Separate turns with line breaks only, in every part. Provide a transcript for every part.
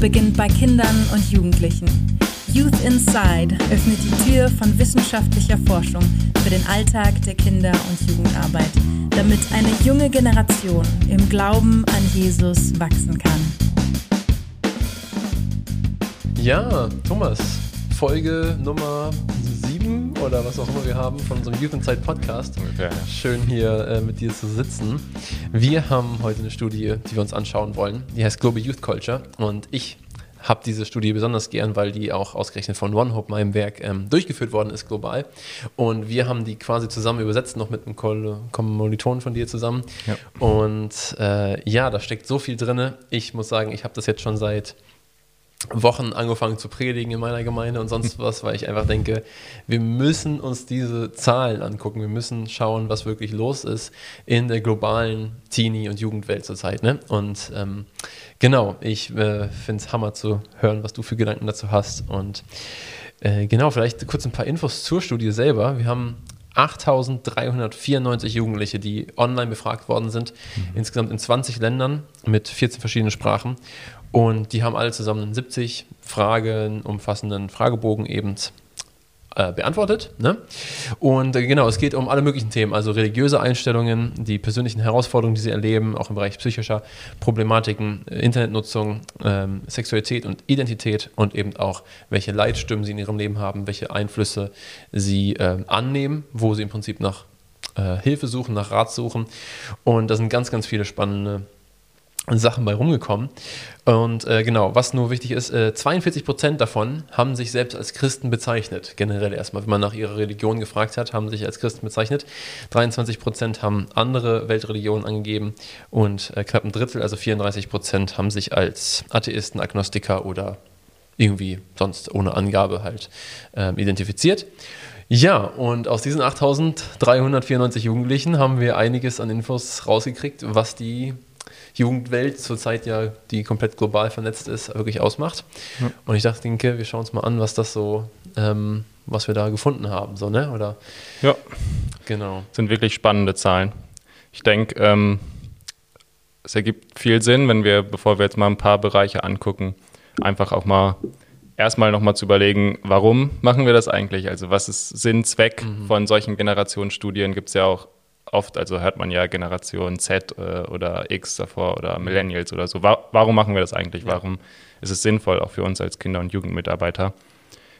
beginnt bei Kindern und Jugendlichen. Youth Inside öffnet die Tür von wissenschaftlicher Forschung für den Alltag der Kinder- und Jugendarbeit, damit eine junge Generation im Glauben an Jesus wachsen kann.
Ja, Thomas, Folge Nummer 7 oder was auch immer wir haben von unserem Youth Inside Podcast.
Ja.
Schön hier äh, mit dir zu sitzen. Wir haben heute eine Studie, die wir uns anschauen wollen. Die heißt Global Youth Culture und ich habe diese Studie besonders gern, weil die auch ausgerechnet von OneHope, meinem Werk, ähm, durchgeführt worden ist global. Und wir haben die quasi zusammen übersetzt, noch mit einem Kommilitonen von dir zusammen.
Ja.
Und äh, ja, da steckt so viel drin. Ich muss sagen, ich habe das jetzt schon seit Wochen angefangen zu predigen in meiner Gemeinde und sonst was, weil ich einfach denke, wir müssen uns diese Zahlen angucken. Wir müssen schauen, was wirklich los ist in der globalen Teenie- und Jugendwelt zurzeit. Ne? Und ähm, genau, ich äh, finde es Hammer zu hören, was du für Gedanken dazu hast. Und äh, genau, vielleicht kurz ein paar Infos zur Studie selber. Wir haben 8.394 Jugendliche, die online befragt worden sind, insgesamt in 20 Ländern mit 14 verschiedenen Sprachen. Und die haben alle zusammen einen 70 Fragen umfassenden Fragebogen eben äh, beantwortet. Ne? Und äh, genau, es geht um alle möglichen Themen, also religiöse Einstellungen, die persönlichen Herausforderungen, die sie erleben, auch im Bereich psychischer Problematiken, äh, Internetnutzung, ähm, Sexualität und Identität und eben auch, welche Leitstimmen sie in ihrem Leben haben, welche Einflüsse sie ähm, annehmen, wo sie im Prinzip nach äh, Hilfe suchen, nach Rat suchen. Und da sind ganz, ganz viele spannende Sachen bei rumgekommen. Und äh, genau, was nur wichtig ist, äh, 42 Prozent davon haben sich selbst als Christen bezeichnet. Generell erstmal, wenn man nach ihrer Religion gefragt hat, haben sich als Christen bezeichnet. 23 Prozent haben andere Weltreligionen angegeben und äh, knapp ein Drittel, also 34 Prozent, haben sich als Atheisten, Agnostiker oder irgendwie sonst ohne Angabe halt ähm, identifiziert. Ja, und aus diesen 8394 Jugendlichen haben wir einiges an Infos rausgekriegt, was die Jugendwelt zurzeit ja, die komplett global vernetzt ist, wirklich ausmacht.
Ja.
Und ich dachte, denke, wir schauen uns mal an, was das so, ähm, was wir da gefunden haben, so, ne? Oder
Ja,
genau.
sind wirklich spannende Zahlen. Ich denke, ähm, es ergibt viel Sinn, wenn wir, bevor wir jetzt mal ein paar Bereiche angucken, einfach auch mal erstmal nochmal zu überlegen, warum machen wir das eigentlich? Also was ist Sinn, Zweck von solchen Generationsstudien? Gibt es ja auch oft, also hört man ja Generation Z äh, oder X davor oder Millennials oder so. Wa warum machen wir das eigentlich?
Ja.
Warum ist es sinnvoll, auch für uns als Kinder- und Jugendmitarbeiter?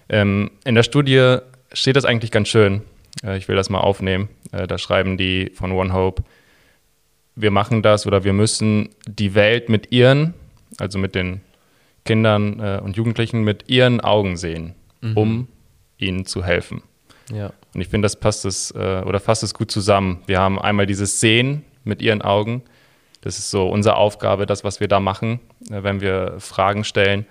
Ähm, in der Studie steht das eigentlich ganz schön. Äh, ich will das mal aufnehmen. Äh, da schreiben die von OneHope, wir machen das oder wir müssen die Welt mit ihren, also mit den Kindern äh, und Jugendlichen, mit ihren Augen sehen,
Mhm.
um ihnen zu helfen.
Ja.
Und ich finde, das passt es äh, oder fasst es gut zusammen. Wir haben einmal dieses Sehen mit ihren Augen. Das ist so unsere Aufgabe, das, was wir da machen, äh, wenn wir Fragen stellen.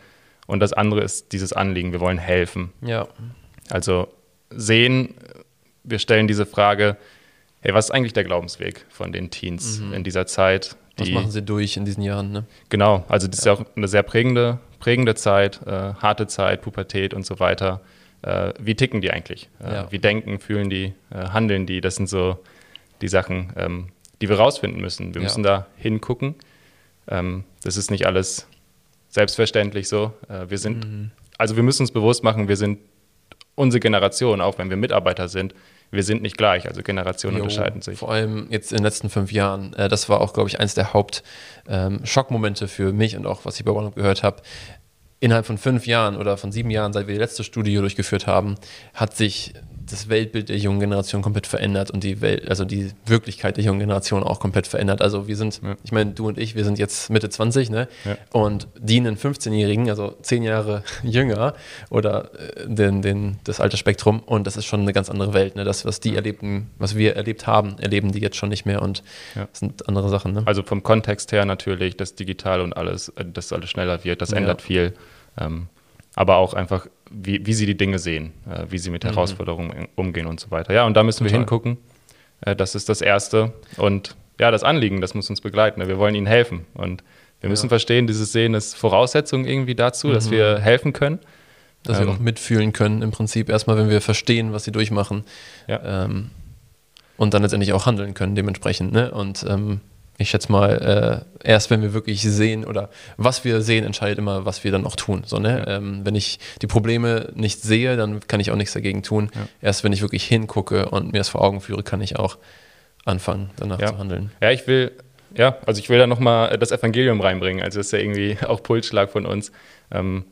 Und das andere ist dieses Anliegen. Wir wollen helfen.
Ja.
Also sehen, wir stellen diese Frage, hey, was ist eigentlich der Glaubensweg von den Teens in dieser Zeit?
Was
die-
machen sie durch in diesen Jahren, ne?
Genau, also das ist ja auch eine sehr prägende, prägende Zeit, äh, harte Zeit, Pubertät und so weiter. Äh, wie ticken die eigentlich? Äh,
Ja.
Wie denken, fühlen die, äh, handeln die? Das sind so die Sachen, ähm, die wir rausfinden müssen. Wir
Ja.
müssen da hingucken. Ähm, das ist nicht alles selbstverständlich so. Äh, wir sind,
Mhm.
also wir müssen uns bewusst machen, wir sind unsere Generation, auch wenn wir Mitarbeiter sind, wir sind nicht gleich. Also Generationen
Jo,
unterscheiden sich.
Vor allem jetzt in den letzten fünf Jahren. Äh, das war auch, glaube ich, eins der Hauptschockmomente für mich und auch, was ich bei OneUp gehört habe. Innerhalb von fünf Jahren oder von sieben Jahren, seit wir die letzte Studie durchgeführt haben, hat sich das Weltbild der jungen Generation komplett verändert und die Welt, also die Wirklichkeit der jungen Generation auch komplett verändert. Also wir sind,
Ja.
ich meine, du und ich, wir sind jetzt Mitte 20, ne?
Ja.
Und die einen 15-Jährigen, also zehn Jahre jünger oder äh, den, den, das Altersspektrum und das ist schon eine ganz andere Welt. Ne? Das, was die erlebten, was wir erlebt haben, erleben die jetzt schon nicht mehr und
Ja.
das sind andere Sachen. Ne?
Also vom Kontext her natürlich, das Digital und alles, äh, dass alles schneller wird, das
Ja.
ändert viel. Ähm, aber auch einfach, wie, wie sie die Dinge sehen, äh, wie sie mit Herausforderungen umgehen und so weiter. Ja, und da müssen wir
Total.
hingucken. Äh, das ist das Erste. Und ja, das Anliegen, das muss uns begleiten. Wir wollen ihnen helfen. Und wir müssen
Ja.
verstehen, dieses Sehen ist Voraussetzung irgendwie dazu, dass wir helfen können.
Dass wir
Ähm,
auch mitfühlen können, im Prinzip erstmal, wenn wir verstehen, was sie durchmachen
Ja.
ähm, und dann letztendlich auch handeln können dementsprechend. Ne? Und ähm, ich schätze mal, äh, erst wenn wir wirklich sehen oder was wir sehen, entscheidet immer, was wir dann auch tun. So, ne? Ja. Ähm, wenn ich die Probleme nicht sehe, dann kann ich auch nichts dagegen tun. Ja. Erst wenn ich wirklich hingucke und mir das vor Augen führe, kann ich auch anfangen, danach
ja.
zu handeln.
Ja, ich will, ja, also ich will da nochmal das Evangelium reinbringen. Also das ist ja irgendwie auch Pulsschlag von uns. Ähm,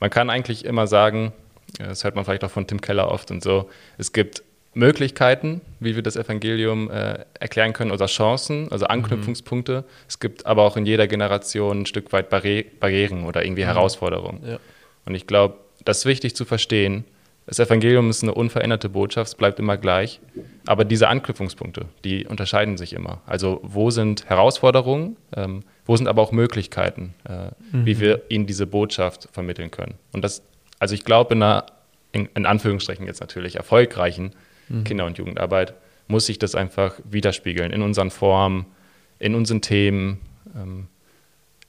man kann eigentlich immer sagen, das hört man vielleicht auch von Tim Keller oft und so, es gibt Möglichkeiten, wie wir das Evangelium äh, erklären können, oder Chancen, also Anknüpfungspunkte. Mhm. Es gibt aber auch in jeder Generation ein Stück weit Barri Barrieren oder irgendwie mhm. Herausforderungen. Ja. Und ich glaube, das ist wichtig zu verstehen. Das Evangelium ist eine unveränderte Botschaft, es bleibt immer gleich. Aber diese Anknüpfungspunkte, die unterscheiden sich immer. Also wo sind Herausforderungen, ähm, wo sind aber auch Möglichkeiten, äh, mhm. wie wir ihnen diese Botschaft vermitteln können. Und das, also ich glaube, in einer, in, in Anführungsstrichen jetzt natürlich erfolgreichen mhm. Kinder- und Jugendarbeit, muss sich das einfach widerspiegeln in unseren Formen, in unseren Themen, ähm,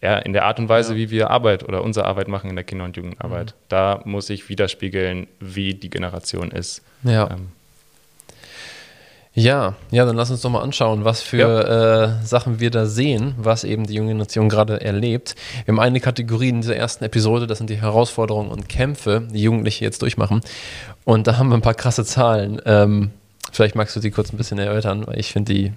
ja, in der Art und Weise, ja. wie wir Arbeit oder unsere Arbeit machen in der Kinder- und Jugendarbeit. Mhm. Da muss sich widerspiegeln, wie die Generation ist.
Ja. Ähm, ja, ja, dann lass uns doch mal anschauen, was für ja. äh, Sachen wir da sehen, was eben die junge Generation gerade erlebt. Wir haben eine Kategorie in dieser ersten Episode, das sind die Herausforderungen und Kämpfe, die Jugendliche jetzt durchmachen. Und da haben wir ein paar krasse Zahlen. Ähm, vielleicht magst du die kurz ein bisschen erörtern, weil ich finde die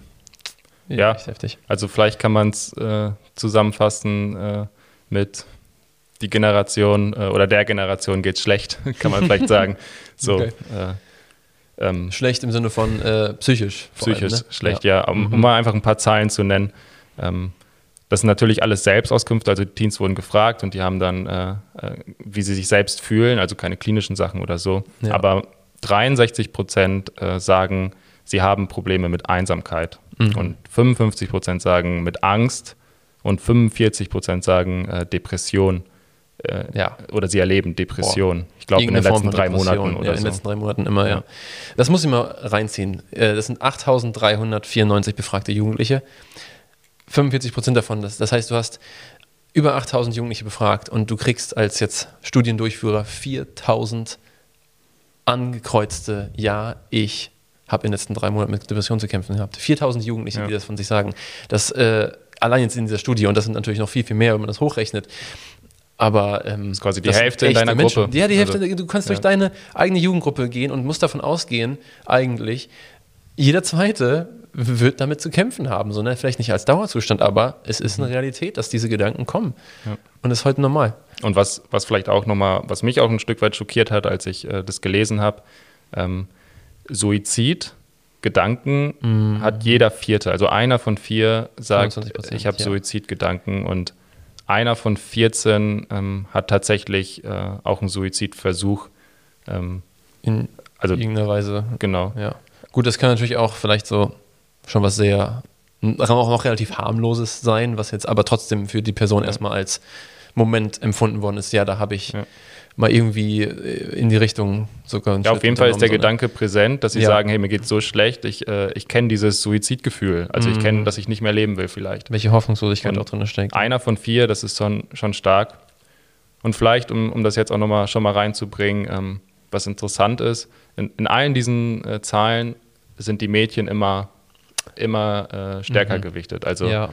ja, echt heftig. Also vielleicht kann man es äh, zusammenfassen äh, mit die Generation äh, oder der Generation geht schlecht, kann man vielleicht sagen. So. Okay. Äh,
ähm, schlecht im Sinne von äh, psychisch.
Psychisch allem, ne? schlecht, ja. ja. Um, mhm. um, mal einfach ein paar Zahlen zu nennen. Ähm, das sind natürlich alles Selbstauskünfte, also die Teens wurden gefragt und die haben dann, äh, äh, wie sie sich selbst fühlen, also keine klinischen Sachen oder so. Ja. Aber 63 Prozent äh, sagen, sie haben Probleme mit Einsamkeit mhm. und 55 Prozent sagen mit Angst und 45 Prozent sagen äh, Depression äh, ja. oder sie erleben Depressionen. Ich glaube in den letzten drei Monaten oder
ja, in den letzten drei Monaten immer, ja. Das muss ich mal reinziehen. Äh, das sind 8.394 befragte Jugendliche. 45 Prozent davon, das, das heißt, du hast über 8000 Jugendliche befragt und du kriegst als jetzt Studiendurchführer 4000 angekreuzte Ja, ich habe in den letzten drei Monaten mit Depression zu kämpfen gehabt. 4000 Jugendliche, ja. die das von sich sagen. Das äh, allein jetzt in dieser Studie, und das sind natürlich noch viel, viel mehr, wenn man das hochrechnet, aber ähm,
das ist quasi die Hälfte in deiner Menschen. Gruppe.
Ja, die Hälfte. Also, du kannst ja. durch deine eigene Jugendgruppe gehen und musst davon ausgehen, eigentlich, jeder Zweite wird damit zu kämpfen haben. So, ne? Vielleicht nicht als Dauerzustand, aber es ist eine mhm. Realität, dass diese Gedanken kommen. Ja. Und das ist heute normal.
Und was, was vielleicht auch nochmal, was mich auch ein Stück weit schockiert hat, als ich äh, das gelesen habe, ähm, Suizid, Gedanken mhm. hat jeder Vierte. Also einer von vier sagt, ich habe ja. Suizidgedanken und einer von 14 ähm, hat tatsächlich äh, auch einen Suizidversuch.
Ähm, in also, irgendeiner Weise. Genau. Ja. Gut, das kann natürlich auch vielleicht so schon was sehr, auch noch relativ harmloses sein, was jetzt aber trotzdem für die Person ja. erstmal als Moment empfunden worden ist. Ja, da habe ich ja mal irgendwie äh, in die Richtung sogar.
Ja, auf jeden Fall ist der so, Gedanke präsent, dass sie ja. sagen, hey, mir geht's so schlecht, ich, äh, ich kenne dieses Suizidgefühl. Also mhm. ich kenne, dass ich nicht mehr leben will vielleicht.
Welche Hoffnungslosigkeit Und auch drin steckt.
Einer von vier, das ist schon, schon stark. Und vielleicht, um, um das jetzt auch nochmal schon mal reinzubringen, ähm, was interessant ist, in, in allen diesen äh, Zahlen sind die Mädchen immer, immer äh, stärker mhm. gewichtet. Also ja.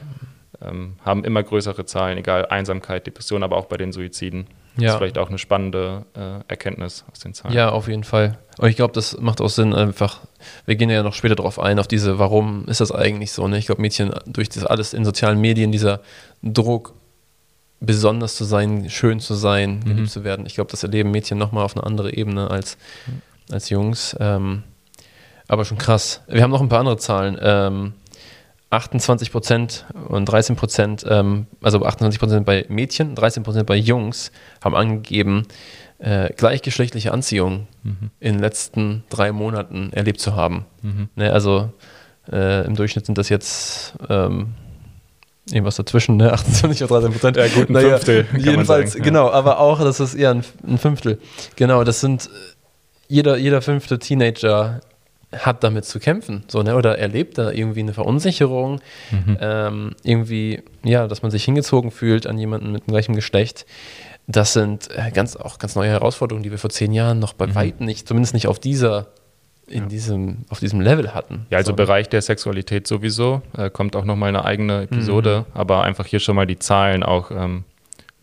Ähm, haben immer größere Zahlen, egal Einsamkeit, Depression, aber auch bei den Suiziden. Ja. Das ist vielleicht auch eine spannende äh, Erkenntnis aus den Zahlen.
Ja, auf jeden Fall. Und ich glaube, das macht auch Sinn, einfach, wir gehen ja noch später darauf ein, auf diese, warum ist das eigentlich so? Ne? Ich glaube, Mädchen, durch das alles in sozialen Medien, dieser Druck, besonders zu sein, schön zu sein, geliebt mhm. zu werden, ich glaube, das erleben Mädchen nochmal auf eine andere Ebene als, mhm. als Jungs. Ähm, aber schon krass. Wir haben noch ein paar andere Zahlen. Ähm, 28 Prozent und 13 Prozent, ähm, also 28 Prozent bei Mädchen, 13 Prozent bei Jungs haben angegeben, äh, gleichgeschlechtliche Anziehung mhm. in den letzten drei Monaten erlebt zu haben. Mhm. Ne, also äh, im Durchschnitt sind das jetzt ähm, irgendwas dazwischen, ne? 28 oder 13 Prozent.
Ja, gut, ein naja, Fünftel.
Jedenfalls, sagen, genau, aber auch, das ist eher ein, ein Fünftel. Genau, das sind jeder, jeder fünfte Teenager hat damit zu kämpfen, so, ne? oder erlebt da irgendwie eine Verunsicherung, mhm. ähm, irgendwie, ja, dass man sich hingezogen fühlt an jemanden mit dem gleichen Geschlecht. Das sind äh, ganz, auch ganz neue Herausforderungen, die wir vor zehn Jahren noch bei mhm. weitem nicht, zumindest nicht auf dieser in ja. diesem, auf diesem Level hatten.
Ja, also so. Bereich der Sexualität sowieso, äh, kommt auch nochmal eine eigene Episode, mhm. aber einfach hier schon mal die Zahlen auch, ähm,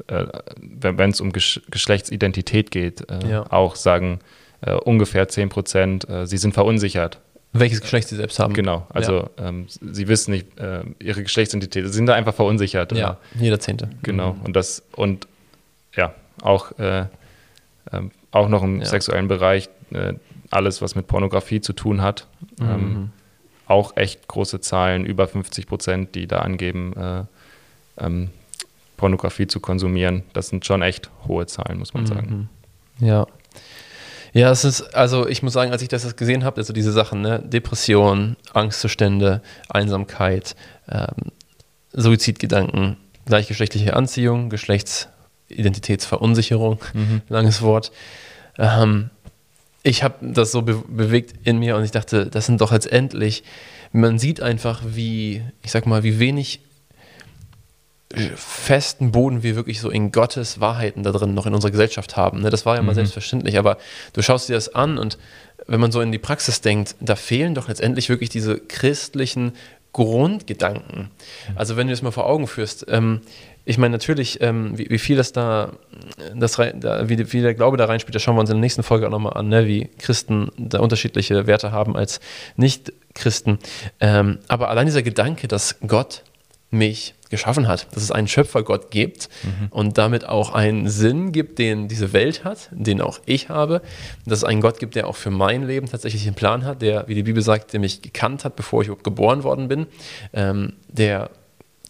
äh, wenn es um Gesch Geschlechtsidentität geht, äh, ja. auch sagen äh, ungefähr 10 Prozent, äh, sie sind verunsichert.
Welches Geschlecht sie selbst haben.
Genau, also ja. ähm, sie wissen nicht äh, ihre Geschlechtsidentität, sie sind da einfach verunsichert.
Ja, jeder Zehnte.
Genau, mhm. und das, und ja, auch, ähm, auch noch im sexuellen Bereich, alles, was mit Pornografie zu tun hat. Mhm. Ähm, auch echt große Zahlen, über 50 Prozent, die da angeben, äh, ähm, Pornografie zu konsumieren. Das sind schon echt hohe Zahlen, muss man mhm. sagen.
Ja. Ja, es ist, also ich muss sagen, als ich das gesehen habe, also diese Sachen, ne, Depression, Angstzustände, Einsamkeit, ähm, Suizidgedanken, gleichgeschlechtliche Anziehung, Geschlechtsidentitätsverunsicherung, mhm. langes Wort. Ähm, ich habe das so be bewegt in mir und ich dachte, das sind doch letztendlich, man sieht einfach, wie, ich sag mal, wie wenig festen Boden wir wirklich so in Gottes Wahrheiten da drin noch in unserer Gesellschaft haben. Ne? Das war ja mal mhm. selbstverständlich, aber du schaust dir das an und wenn man so in die Praxis denkt, da fehlen doch letztendlich wirklich diese christlichen Grundgedanken. Also wenn du das mal vor Augen führst, ähm, ich meine natürlich, ähm, wie, wie, viel das da, das, da wie, wie, der Glaube da reinspielt, das schauen wir uns in der nächsten Folge auch nochmal an, ne? wie Christen da unterschiedliche Werte haben als Nicht-Christen. Ähm, aber allein dieser Gedanke, dass Gott mich geschaffen hat, dass es einen Schöpfergott gibt mhm. und damit auch einen Sinn gibt, den diese Welt hat, den auch ich habe, dass es einen Gott gibt, der auch für mein Leben tatsächlich einen Plan hat, der, wie die Bibel sagt, der mich gekannt hat, bevor ich geboren worden bin, ähm, der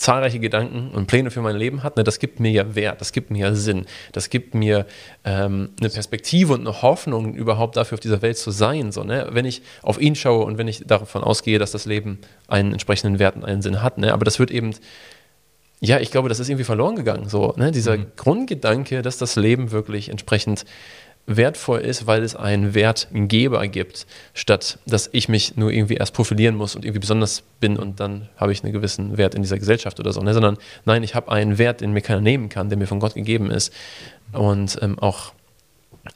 zahlreiche Gedanken und Pläne für mein Leben hat, ne, das gibt mir ja Wert, das gibt mir ja Sinn, das gibt mir ähm, eine Perspektive und eine Hoffnung, überhaupt dafür auf dieser Welt zu sein. So, ne? Wenn ich auf ihn schaue und wenn ich davon ausgehe, dass das Leben einen entsprechenden Wert und einen Sinn hat. Ne? Aber das wird eben, ja, ich glaube, das ist irgendwie verloren gegangen. So, ne? Dieser mhm. Grundgedanke, dass das Leben wirklich entsprechend wertvoll ist, weil es einen Wertgeber gibt, statt dass ich mich nur irgendwie erst profilieren muss und irgendwie besonders bin und dann habe ich einen gewissen Wert in dieser Gesellschaft oder so, ne? sondern nein, ich habe einen Wert, den mir keiner nehmen kann, der mir von Gott gegeben ist und ähm, auch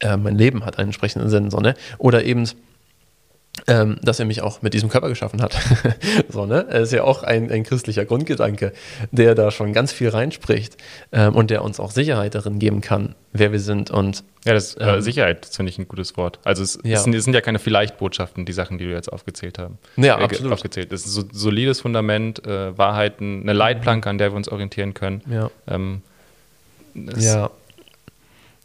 äh, mein Leben hat einen entsprechenden Sinn, so, ne? oder eben ähm, dass er mich auch mit diesem Körper geschaffen hat. so, ne? Das ist ja auch ein, ein christlicher Grundgedanke, der da schon ganz viel reinspricht ähm, und der uns auch Sicherheit darin geben kann, wer wir sind und
ja, das äh, ähm, Sicherheit finde ich ein gutes Wort. Also es, ja. es, sind, es, sind, ja keine Vielleicht-Botschaften, die Sachen, die du jetzt aufgezählt haben.
Ja, äh, absolut.
Aufgezählt. Das ist ein so, solides Fundament, äh, Wahrheiten, eine Leitplanke, an der wir uns orientieren können.
Ja. Ähm, ja.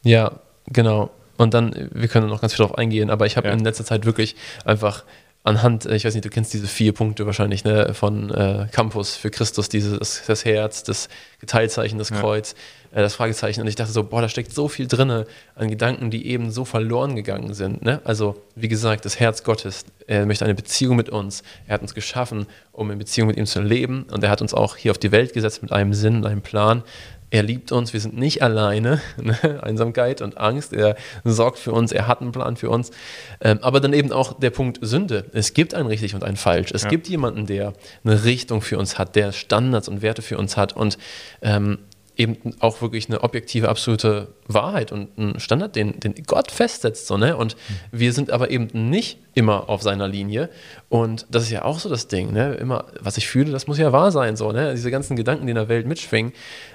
Ja, genau. Und dann, wir können noch ganz viel darauf eingehen, aber ich habe ja. in letzter Zeit wirklich einfach anhand, äh, ich weiß nicht, du kennst diese vier Punkte wahrscheinlich, ne, von äh, Campus für Christus, dieses, das, Herz, das Geteilzeichen, das Kreuz, ja. äh, das Fragezeichen. Und ich dachte so, boah, da steckt so viel drin an Gedanken, die eben so verloren gegangen sind. Ne? Also, wie gesagt, das Herz Gottes, er möchte eine Beziehung mit uns. Er hat uns geschaffen, um in Beziehung mit ihm zu leben. Und er hat uns auch hier auf die Welt gesetzt mit einem Sinn, und einem Plan. Er liebt uns, wir sind nicht alleine. Ne? Einsamkeit und Angst, er sorgt für uns, er hat einen Plan für uns. Ähm, aber dann eben auch der Punkt Sünde. Es gibt ein richtig und ein falsch. Es ja. gibt jemanden, der eine Richtung für uns hat, der Standards und Werte für uns hat. Und ähm, eben auch wirklich eine objektive, absolute Wahrheit und ein Standard, den, den Gott festsetzt. So, ne? Und mhm. wir sind aber eben nicht immer auf seiner Linie. Und das ist ja auch so das Ding. Ne? Immer, was ich fühle, das muss ja wahr sein. So, ne? Diese ganzen Gedanken, die in der Welt mitschwingen,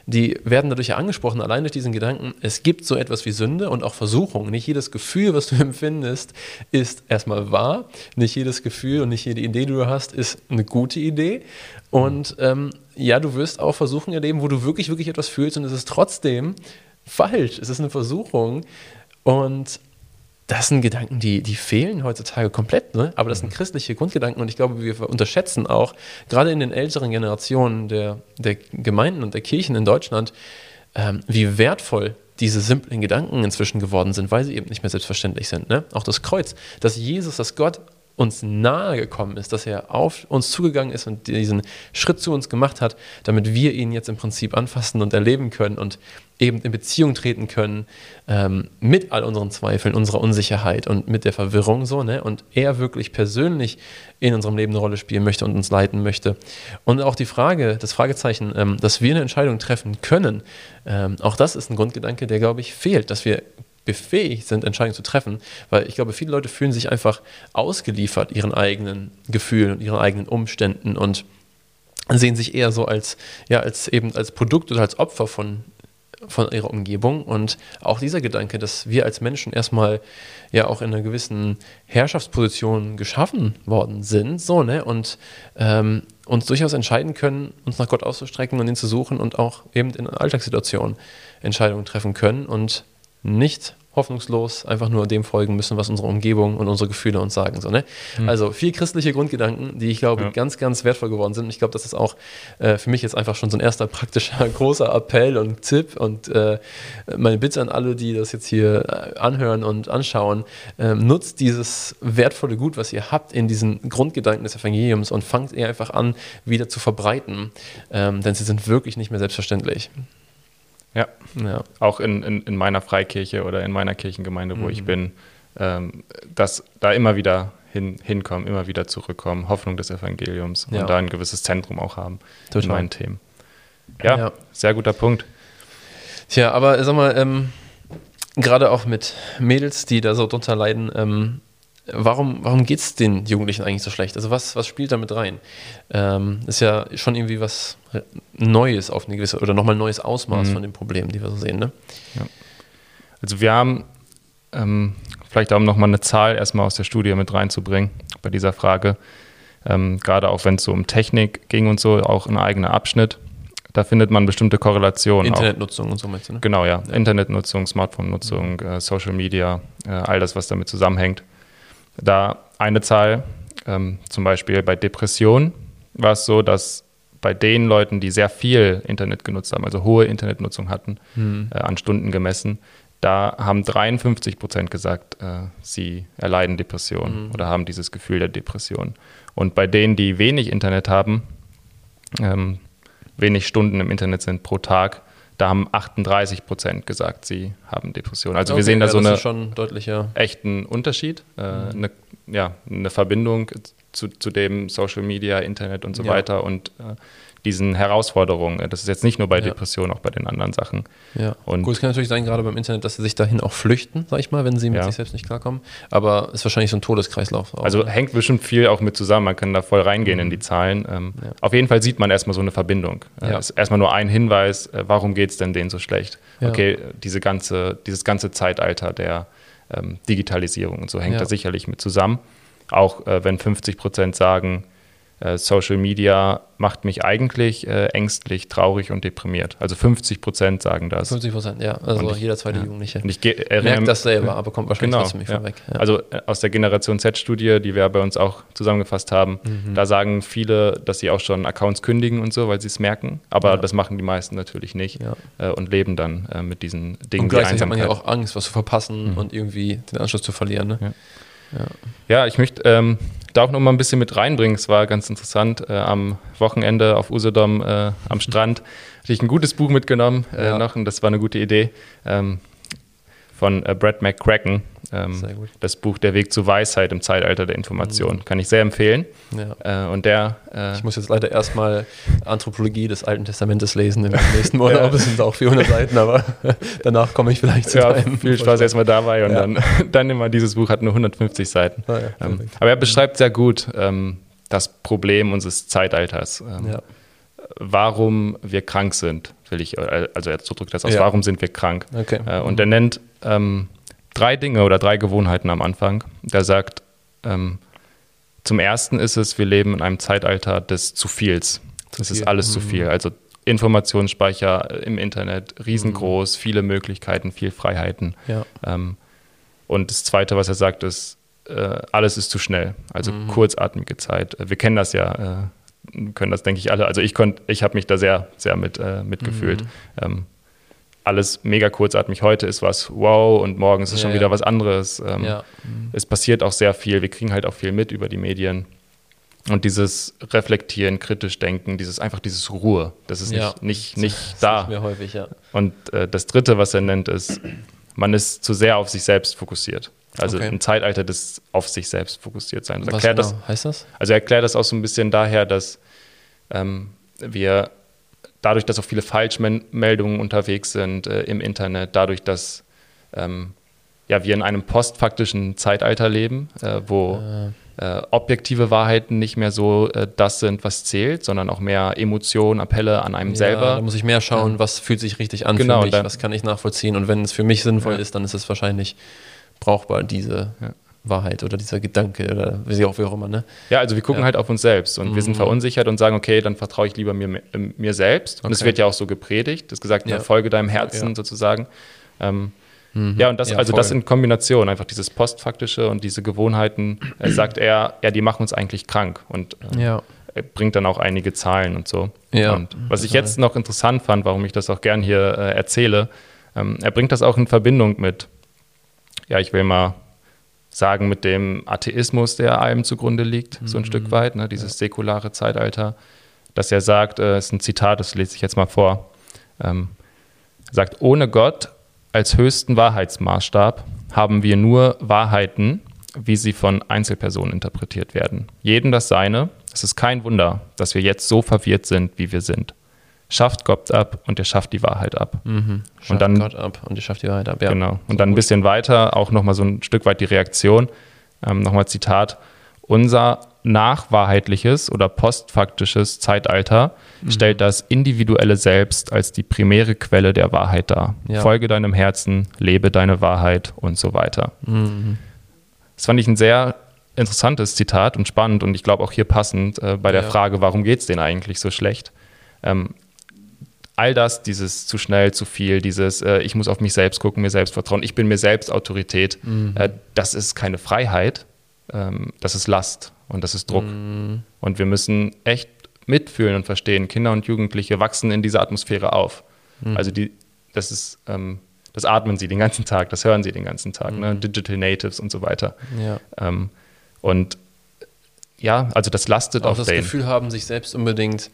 die werden dadurch ja angesprochen, allein durch diesen Gedanken, es gibt so etwas wie Sünde und auch Versuchung. Nicht jedes Gefühl, was du empfindest, ist erstmal wahr. Nicht jedes Gefühl und nicht jede Idee, die du hast, ist eine gute Idee. Und ähm, ja, du wirst auch Versuchungen erleben, wo du wirklich, wirklich etwas fühlst und es ist trotzdem falsch. Es ist eine Versuchung. Und das sind Gedanken, die, die fehlen heutzutage komplett, ne? aber das sind mhm. christliche Grundgedanken und ich glaube, wir unterschätzen auch, gerade in den älteren Generationen der, der Gemeinden und der Kirchen in Deutschland, ähm, wie wertvoll diese simplen Gedanken inzwischen geworden sind, weil sie eben nicht mehr selbstverständlich sind. Ne? Auch das Kreuz, dass Jesus, dass Gott uns nahe gekommen ist, dass er auf uns zugegangen ist und diesen Schritt zu uns gemacht hat, damit wir ihn jetzt im Prinzip anfassen und erleben können und eben in Beziehung treten können ähm, mit all unseren Zweifeln, unserer Unsicherheit und mit der Verwirrung so, ne? Und er wirklich persönlich in unserem Leben eine Rolle spielen möchte und uns leiten möchte. Und auch die Frage, das Fragezeichen, ähm, dass wir eine Entscheidung treffen können, ähm, auch das ist ein Grundgedanke, der, glaube ich, fehlt, dass wir befähigt sind, Entscheidungen zu treffen, weil ich glaube, viele Leute fühlen sich einfach ausgeliefert ihren eigenen Gefühlen und ihren eigenen Umständen und sehen sich eher so als, ja, als eben als Produkt oder als Opfer von, von ihrer Umgebung. Und auch dieser Gedanke, dass wir als Menschen erstmal ja auch in einer gewissen Herrschaftsposition geschaffen worden sind, so, ne, und ähm, uns durchaus entscheiden können, uns nach Gott auszustrecken und ihn zu suchen und auch eben in Alltagssituationen Entscheidungen treffen können und nicht hoffnungslos einfach nur dem folgen müssen, was unsere Umgebung und unsere Gefühle uns sagen. So, ne? Mhm. Also vier christliche Grundgedanken, die ich glaube ja. ganz, ganz wertvoll geworden sind. Und ich glaube, das ist auch äh, für mich jetzt einfach schon so ein erster praktischer großer Appell und Tipp und äh, meine Bitte an alle, die das jetzt hier äh, anhören und anschauen, ähm, nutzt dieses wertvolle Gut, was ihr habt in diesen Grundgedanken des Evangeliums und fangt ihr einfach an, wieder zu verbreiten, ähm, denn sie sind wirklich nicht mehr selbstverständlich.
Ja. ja. Auch in, in, in, meiner Freikirche oder in meiner Kirchengemeinde, wo mhm. ich bin, ähm, dass da immer wieder hin, hinkommen, immer wieder zurückkommen, Hoffnung des Evangeliums ja. und da ein gewisses Zentrum auch haben Total. in meinen Themen. Ja, ja, sehr guter Punkt.
Tja, aber sag mal, ähm, gerade auch mit Mädels, die da so drunter leiden, ähm, warum, warum geht es den Jugendlichen eigentlich so schlecht? Also was, was spielt da mit rein? Ähm, ist ja schon irgendwie was Neues auf eine gewisse, oder nochmal ein neues Ausmaß mhm. von den Problemen, die wir so sehen, ne? Ja.
Also wir haben, ähm, vielleicht auch nochmal eine Zahl erstmal aus der Studie mit reinzubringen bei dieser Frage, ähm, gerade auch wenn es so um Technik ging und so, auch ein eigener Abschnitt, da findet man bestimmte Korrelationen.
Internetnutzung auch. und so meinst
du, ne? Genau, ja. ja. Internetnutzung, Smartphone-Nutzung, mhm. äh, Social Media, äh, all das, was damit zusammenhängt. Da eine Zahl, ähm, zum Beispiel bei Depressionen war es so, dass bei den Leuten, die sehr viel Internet genutzt haben, also hohe Internetnutzung hatten, mhm. äh, an Stunden gemessen, da haben 53 Prozent gesagt, äh, sie erleiden Depressionen mhm. oder haben dieses Gefühl der Depression. Und bei denen, die wenig Internet haben, ähm, wenig Stunden im Internet sind pro Tag, da haben 38 Prozent gesagt, sie haben Depressionen. Also okay, wir sehen da ja, so einen schon deutlicher. echten Unterschied, äh, mhm. eine, ja, eine Verbindung zu, zu dem Social Media, Internet und so ja. weiter und äh, diesen Herausforderungen. Das ist jetzt nicht nur bei ja. Depressionen, auch bei den anderen Sachen.
Ja. Und Gut, es kann natürlich sein, gerade beim Internet, dass sie sich dahin auch flüchten, sag ich mal, wenn sie mit ja. sich selbst nicht klarkommen. Aber ist wahrscheinlich so ein Todeskreislauf.
Auch, also ne? hängt bestimmt viel auch mit zusammen. Man kann da voll reingehen mhm. in die Zahlen. Ähm, ja. Auf jeden Fall sieht man erstmal so eine Verbindung. Äh, ja. ist erstmal nur ein Hinweis, äh, warum geht es denn denen so schlecht? Okay, diese ganze, dieses ganze Zeitalter der ähm, Digitalisierung und so hängt da sicherlich mit zusammen. Auch äh, wenn 50 Prozent sagen, Social Media macht mich eigentlich äh, ängstlich, traurig und deprimiert. Also 50 Prozent sagen das.
50 Prozent, ja. Also ich, jeder zweite ja. Jugendliche.
Und ich merkt das selber, aber kommt wahrscheinlich genau, trotzdem nicht ja. vorweg. Ja. Also äh, aus der Generation Z-Studie, die wir bei uns auch zusammengefasst haben, mhm. da sagen viele, dass sie auch schon Accounts kündigen und so, weil sie es merken. Aber das machen die meisten natürlich nicht äh, und leben dann äh, mit diesen Dingen. Und
gleichzeitig hat man ja auch Angst, was zu verpassen mhm. und irgendwie den Anschluss zu verlieren. Ne?
Ja. ja, ich möchte ähm, da auch noch mal ein bisschen mit reinbringen. Es war ganz interessant. Äh, am Wochenende auf Usedom äh, am Strand hatte ich ein gutes Buch mitgenommen äh, ja. noch und das war eine gute Idee. Ähm, von äh, Brad McCracken. Ähm, das Buch Der Weg zur Weisheit im Zeitalter der Information. Mhm. Kann ich sehr empfehlen. Ja. Äh, und der.
Äh, ich muss jetzt leider erstmal Anthropologie des Alten Testamentes lesen im nächsten Monat. Es sind auch 400 Seiten, aber danach komme ich vielleicht zu
ja, Viel Spaß erstmal dabei und ja. dann, dann immer dieses Buch hat nur 150 Seiten. Ah, ähm, aber er beschreibt sehr gut ähm, das Problem unseres Zeitalters. Ähm, ja warum wir krank sind, will ich, also er drückt das aus, ja. warum sind wir krank? Okay. Äh, und er nennt ähm, drei Dinge oder drei Gewohnheiten am Anfang. Der sagt, ähm, zum ersten ist es, wir leben in einem Zeitalter des zu viels. Es ist alles mhm. zu viel. Also Informationsspeicher im Internet, riesengroß, mhm. viele Möglichkeiten, viel Freiheiten. Ja. Ähm, und das Zweite, was er sagt, ist, äh, alles ist zu schnell. Also mhm. kurzatmige Zeit. Wir kennen das ja. Äh, können das, denke ich, alle. Also ich konnte, ich habe mich da sehr, sehr mit, äh, mitgefühlt. Mhm. Ähm, alles mega kurzatmig. Heute ist was wow und morgen ist es ja, schon wieder was anderes. Ähm, ja. mhm. Es passiert auch sehr viel. Wir kriegen halt auch viel mit über die Medien. Und dieses Reflektieren, kritisch denken, dieses einfach dieses Ruhe, das ist ja. nicht, nicht, nicht das da. Mir häufig, ja. Und äh, das dritte, was er nennt, ist, man ist zu sehr auf sich selbst fokussiert. Also okay. ein Zeitalter des auf sich selbst fokussiert sein.
Was genau das, heißt das?
Also er erklärt das auch so ein bisschen daher, dass ähm, wir dadurch, dass auch viele Falschmeldungen unterwegs sind äh, im Internet, dadurch, dass ähm, ja, wir in einem postfaktischen Zeitalter leben, äh, wo äh, objektive Wahrheiten nicht mehr so äh, das sind, was zählt, sondern auch mehr Emotionen, Appelle an einem
Ja,
selber.
Da muss ich mehr schauen, was fühlt sich richtig an
Genau,
für mich,
dann-
was kann ich nachvollziehen. Und wenn es für mich sinnvoll
Ja.
ist, dann ist es wahrscheinlich brauchbar, diese
Ja.
Wahrheit oder dieser Gedanke oder wie auch, wie auch immer. Ne?
Ja, also wir gucken
Ja.
halt auf uns selbst und wir sind
Mhm.
verunsichert und sagen, okay, dann vertraue ich lieber mir, äh, mir selbst. Und es wird ja auch so gepredigt, das gesagt,
Ja.
folge deinem Herzen
Ja.
sozusagen. Ähm, Ja, und das, also das in Kombination, einfach dieses Postfaktische und diese Gewohnheiten, äh, sagt er, ja, die machen uns eigentlich krank und äh, bringt dann auch einige Zahlen und so. Und was ich jetzt noch interessant fand, warum ich das auch gern hier äh, erzähle, ähm, er bringt das auch in Verbindung mit, ja, ich will mal sagen, mit dem Atheismus, der allem zugrunde liegt, so ein Stück weit, ne, dieses säkulare Zeitalter, dass er sagt, äh, ist ein Zitat, das lese ich jetzt mal vor, ähm, sagt, ohne Gott als höchsten Wahrheitsmaßstab haben wir nur Wahrheiten, wie sie von Einzelpersonen interpretiert werden. Jedem das Seine. Es ist kein Wunder, dass wir jetzt so verwirrt sind, wie wir sind. Schafft Gott ab und er schafft die Wahrheit ab.
Schafft
dann-
Gott ab und ich schaffe die Wahrheit ab. Ja.
Genau. Und
So
dann ein bisschen weiter, auch nochmal so ein Stück weit die Reaktion. Ähm, nochmal Zitat. Unser nachwahrheitliches oder postfaktisches Zeitalter
Mhm.
stellt das individuelle Selbst als die primäre Quelle der Wahrheit dar.
Ja.
Folge deinem Herzen, lebe deine Wahrheit und so weiter.
Mhm.
Das fand ich ein sehr interessantes Zitat und spannend und ich glaube auch hier passend äh, bei der
Ja.
Frage, warum geht es denen eigentlich so schlecht? Ähm, all das, dieses zu schnell, zu viel, dieses äh, ich muss auf mich selbst gucken, mir selbst vertrauen, ich bin mir selbst Autorität,
Mhm.
äh, das ist keine Freiheit, ähm, das ist Last und das ist Druck.
Mhm.
Und wir müssen echt mitfühlen und verstehen, Kinder und Jugendliche wachsen in dieser Atmosphäre auf.
Mhm.
Also die, das ist, ähm, das atmen sie den ganzen Tag, das hören sie den ganzen Tag, ne?
Mhm.
Digital Natives und so weiter.
Ja.
Ähm, und ja, also das lastet
Auch
auf
das
denen.
Gefühl haben, sich selbst unbedingt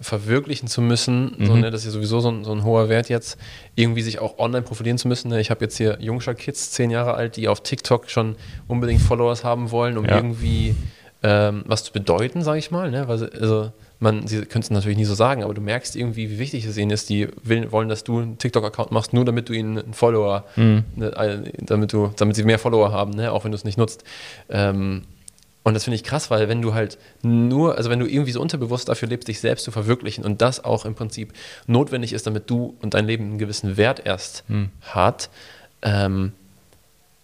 verwirklichen zu müssen, so,
Mhm.
ne, das ist ja sowieso so ein, so ein hoher Wert jetzt, irgendwie sich auch online profilieren zu müssen. Ne? Ich habe jetzt hier Jungscher Kids, zehn Jahre alt, die auf TikTok schon unbedingt Followers haben wollen, um
Ja.
irgendwie ähm, was zu bedeuten, sage ich mal. Ne? Weil, sie- also, man, sie können es natürlich nie so sagen, aber du merkst irgendwie, wie wichtig es ihnen ist. Die will, wollen, dass du einen TikTok-Account machst, nur damit du ihnen einen Follower,
Mhm.
ne, damit, du, damit sie mehr Follower haben, ne? auch wenn du es nicht nutzt. Ähm, und das finde ich krass, weil wenn du halt nur, also wenn du irgendwie so unterbewusst dafür lebst, dich selbst zu verwirklichen und das auch im Prinzip notwendig ist, damit du und dein Leben einen gewissen Wert erst
Hm.
hat, ähm,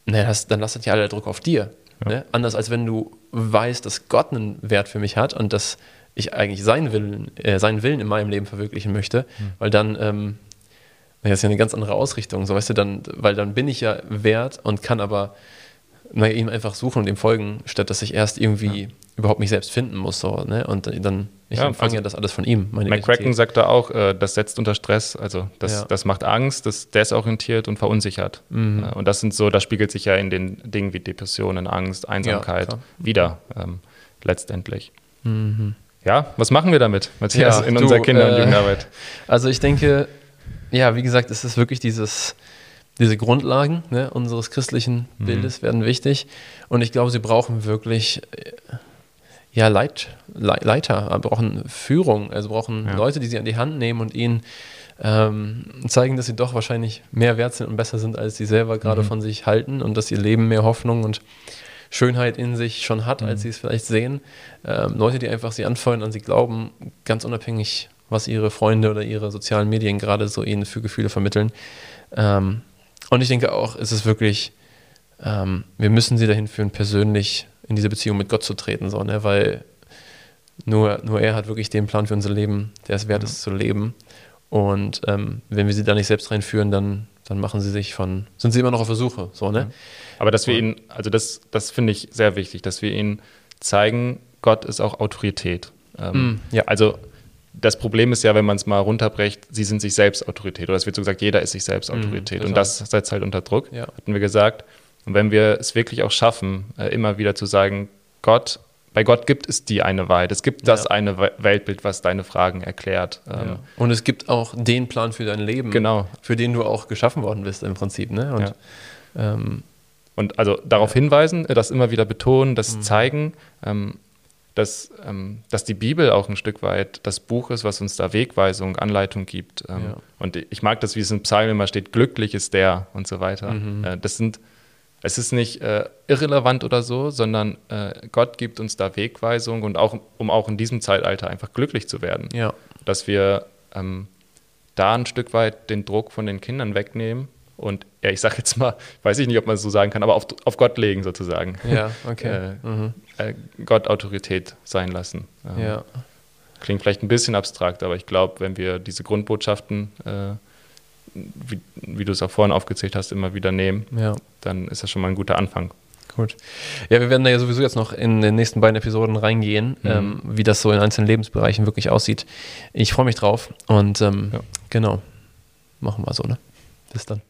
naja, das, dann lastet ja aller Druck auf dir. Ne? Anders als wenn du weißt, dass Gott einen Wert für mich hat und dass ich eigentlich seinen Willen, äh, seinen Willen in meinem Leben verwirklichen möchte,
Hm.
weil dann, ähm, das ist ja eine ganz andere Ausrichtung, so weißt du, dann, weil dann bin ich ja wert und kann aber naja, ihm einfach suchen und ihm folgen, statt dass ich erst irgendwie überhaupt mich selbst finden muss. So, ne? Und dann, ich
Ja,
empfange ja das alles von ihm.
McCracken sagt da auch, äh, das setzt unter Stress, also das,
Ja.
das macht Angst, das desorientiert und verunsichert.
Mhm.
Äh, und das sind so, das spiegelt sich ja in den Dingen wie Depressionen, Angst, Einsamkeit wieder, ähm, letztendlich.
Mhm.
Ja, was machen wir damit, Matthias,
Ja,
in
du,
unserer Kinder- und
äh,
Jugendarbeit?
Also ich denke, ja, wie gesagt, es ist wirklich dieses, diese Grundlagen ne, unseres christlichen
Mhm.
Bildes werden wichtig. Und ich glaube, sie brauchen wirklich äh, ja, Leit, Lei- Leiter, äh, brauchen Führung, also brauchen
Ja.
Leute, die sie an die Hand nehmen und ihnen ähm, zeigen, dass sie doch wahrscheinlich mehr wert sind und besser sind, als sie selber gerade
Mhm.
von sich halten und dass ihr Leben mehr Hoffnung und Schönheit in sich schon hat, als
Mhm.
sie es vielleicht sehen. Ähm, Leute, die einfach sie anfeuern, an sie glauben, ganz unabhängig, was ihre Freunde oder ihre sozialen Medien gerade so ihnen für Gefühle vermitteln. Ähm, und ich denke auch, es ist wirklich, ähm, wir müssen sie dahin führen, persönlich in diese Beziehung mit Gott zu treten, so, ne? weil nur, nur er hat wirklich den Plan für unser Leben, der es wert ist zu leben. Und ähm, wenn wir sie da nicht selbst reinführen, dann, dann machen sie sich von, sind sie immer noch auf der Suche, so, ne?
Aber dass wir ihnen, also das, das finde ich sehr wichtig, dass wir ihnen zeigen, Gott ist auch Autorität. Ähm,
Mm, ja.
Also das Problem ist ja, wenn man es mal runterbrecht, sie sind sich selbst Autorität. Oder es wird so gesagt, jeder ist sich selbst
Mm,
Autorität.
total.
Und das setzt halt unter Druck,
Ja.
hatten wir gesagt. Und wenn wir es wirklich auch schaffen, äh, immer wieder zu sagen, Gott, bei Gott gibt es die eine Wahrheit. Es gibt das
Ja.
eine We- Weltbild, was deine Fragen erklärt. Ähm,
Ja. Und es gibt auch den Plan für dein Leben,
Genau.
für den du auch geschaffen worden bist im Prinzip. Ne? Und, ähm,
Und also darauf hinweisen, äh, das immer wieder betonen,
Mhm.
das zeigen, ähm, dass, ähm, dass die Bibel auch ein Stück weit das Buch ist, was uns da Wegweisung, Anleitung gibt. Ähm,
Ja.
Und ich mag das, wie es in Psalmen immer steht, glücklich ist der und so weiter.
Mhm.
Äh, das sind es ist nicht äh, irrelevant oder so, sondern äh, Gott gibt uns da Wegweisung und auch, um auch in diesem Zeitalter einfach glücklich zu werden.
Ja.
Dass wir ähm, da ein Stück weit den Druck von den Kindern wegnehmen und, ja, ich sage jetzt mal, weiß ich nicht, ob man es so sagen kann, aber auf, auf Gott legen sozusagen.
Ja, okay.
Äh, mhm. äh, Gott Autorität sein lassen.
Ähm, ja.
Klingt vielleicht ein bisschen abstrakt, aber ich glaube, wenn wir diese Grundbotschaften, äh, wie, wie du es auch vorhin aufgezählt hast, immer wieder nehmen,
ja.
dann ist das schon mal ein guter Anfang.
Gut. Ja, wir werden da ja sowieso jetzt noch in den nächsten beiden Episoden reingehen, mhm. ähm, wie das so in einzelnen Lebensbereichen wirklich aussieht. Ich freue mich drauf und ähm, ja. genau, machen wir so, ne? Bis dann.